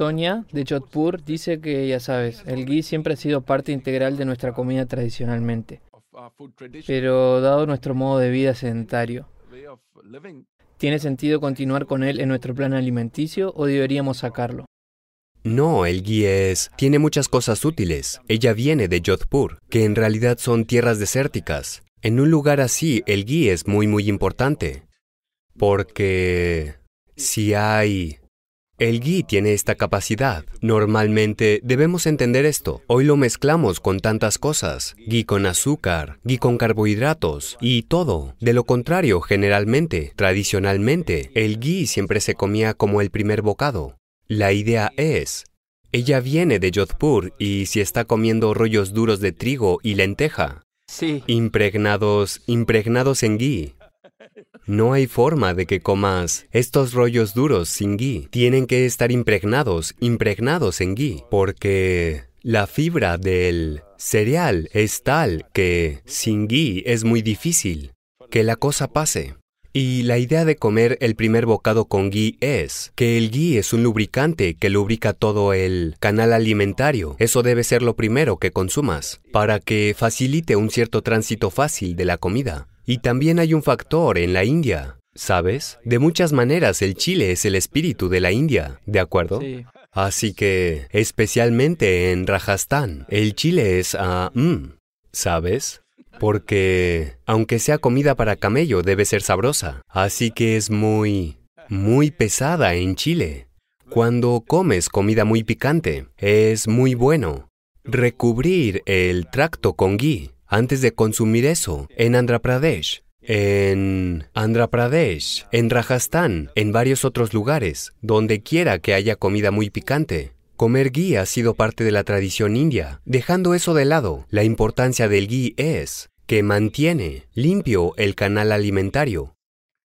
Sonia, de Jodhpur, dice que, ya sabes, el ghee siempre ha sido parte integral de nuestra comida tradicionalmente. Pero dado nuestro modo de vida sedentario, ¿tiene sentido continuar con él en nuestro plan alimenticio o deberíamos sacarlo? No, el ghee es... tiene muchas cosas útiles. Ella viene de Jodhpur, que en realidad son tierras desérticas. En un lugar así, el ghee es muy muy importante. Porque si hay el ghee tiene esta capacidad. Normalmente debemos entender esto. Hoy lo mezclamos con tantas cosas. Ghee con azúcar, ghee con carbohidratos y todo. De lo contrario, generalmente, tradicionalmente, el ghee siempre se comía como el primer bocado. La idea es, ella viene de Jodhpur y si está comiendo rollos duros de trigo y lenteja, Sí. impregnados, impregnados en ghee, no hay forma de que comas estos rollos duros sin ghee. Tienen que estar impregnados, impregnados en ghee, porque la fibra del cereal es tal que sin ghee es muy difícil que la cosa pase. Y la idea de comer el primer bocado con ghee es que el ghee es un lubricante que lubrica todo el canal alimentario. Eso debe ser lo primero que consumas, para que facilite un cierto tránsito fácil de la comida. Y también hay un factor en la India, ¿sabes? De muchas maneras el chile es el espíritu de la India, ¿de acuerdo? Sí. Así que, especialmente en Rajasthan, el chile es a mm, ¿sabes? Porque, aunque sea comida para camello, debe ser sabrosa. Así que es muy, muy pesada en Chile. Cuando comes comida muy picante, es muy bueno recubrir el tracto con ghee antes de consumir eso en Andhra Pradesh. En Andhra Pradesh, en Rajasthan, en varios otros lugares, donde quiera que haya comida muy picante. Comer ghee ha sido parte de la tradición india. Dejando eso de lado, la importancia del ghee es que mantiene limpio el canal alimentario.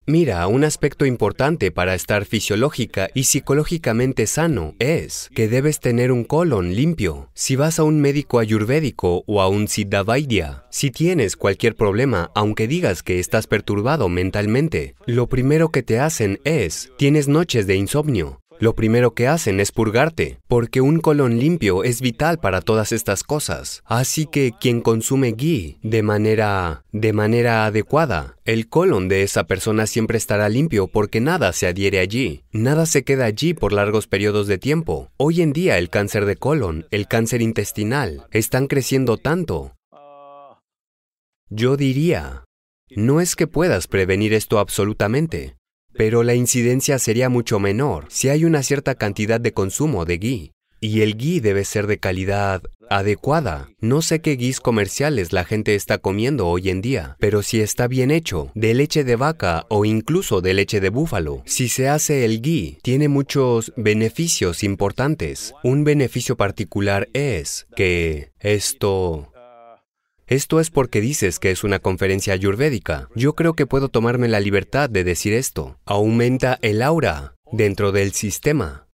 Mira, un aspecto importante para estar fisiológica y psicológicamente sano es que debes tener un colon limpio. Si vas a un médico ayurvédico o a un siddha vaidya, si tienes cualquier problema, aunque digas que estás perturbado mentalmente, lo primero que te hacen es, tienes noches de insomnio. Lo primero que hacen es purgarte, porque un colon limpio es vital para todas estas cosas. Así que quien consume ghee de manera de manera adecuada, el colon de esa persona siempre estará limpio porque nada se adhiere allí. Nada se queda allí por largos periodos de tiempo. Hoy en día el cáncer de colon, el cáncer intestinal, están creciendo tanto. Yo diría, no es que puedas prevenir esto absolutamente, pero la incidencia sería mucho menor si hay una cierta cantidad de consumo de ghee. Y el ghee debe ser de calidad adecuada. No sé qué guis comerciales la gente está comiendo hoy en día, pero si está bien hecho, de leche de vaca o incluso de leche de búfalo, si se hace el ghee, tiene muchos beneficios importantes. Un beneficio particular es que esto esto es porque dices que es una conferencia ayurvédica. Yo creo que puedo tomarme la libertad de decir esto. Aumenta el aura dentro del sistema.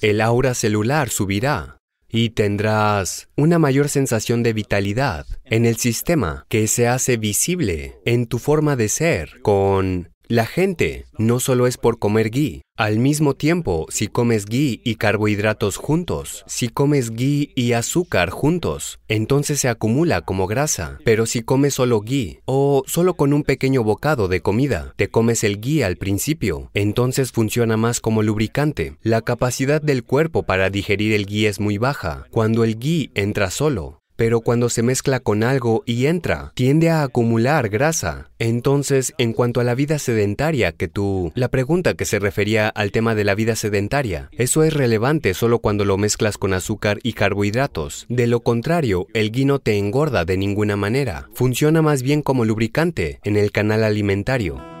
El aura celular subirá y tendrás una mayor sensación de vitalidad en el sistema que se hace visible en tu forma de ser con la gente no solo es por comer ghee. Al mismo tiempo, si comes ghee y carbohidratos juntos, si comes ghee y azúcar juntos, entonces se acumula como grasa. Pero si comes solo ghee o solo con un pequeño bocado de comida, te comes el ghee al principio, entonces funciona más como lubricante. La capacidad del cuerpo para digerir el ghee es muy baja. Cuando el ghee entra solo, pero cuando se mezcla con algo y entra, tiende a acumular grasa. Entonces, en cuanto a la vida sedentaria que tú... La pregunta que se refería al tema de la vida sedentaria, eso es relevante solo cuando lo mezclas con azúcar y carbohidratos. De lo contrario, el ghee no te engorda de ninguna manera. Funciona más bien como lubricante en el canal alimentario.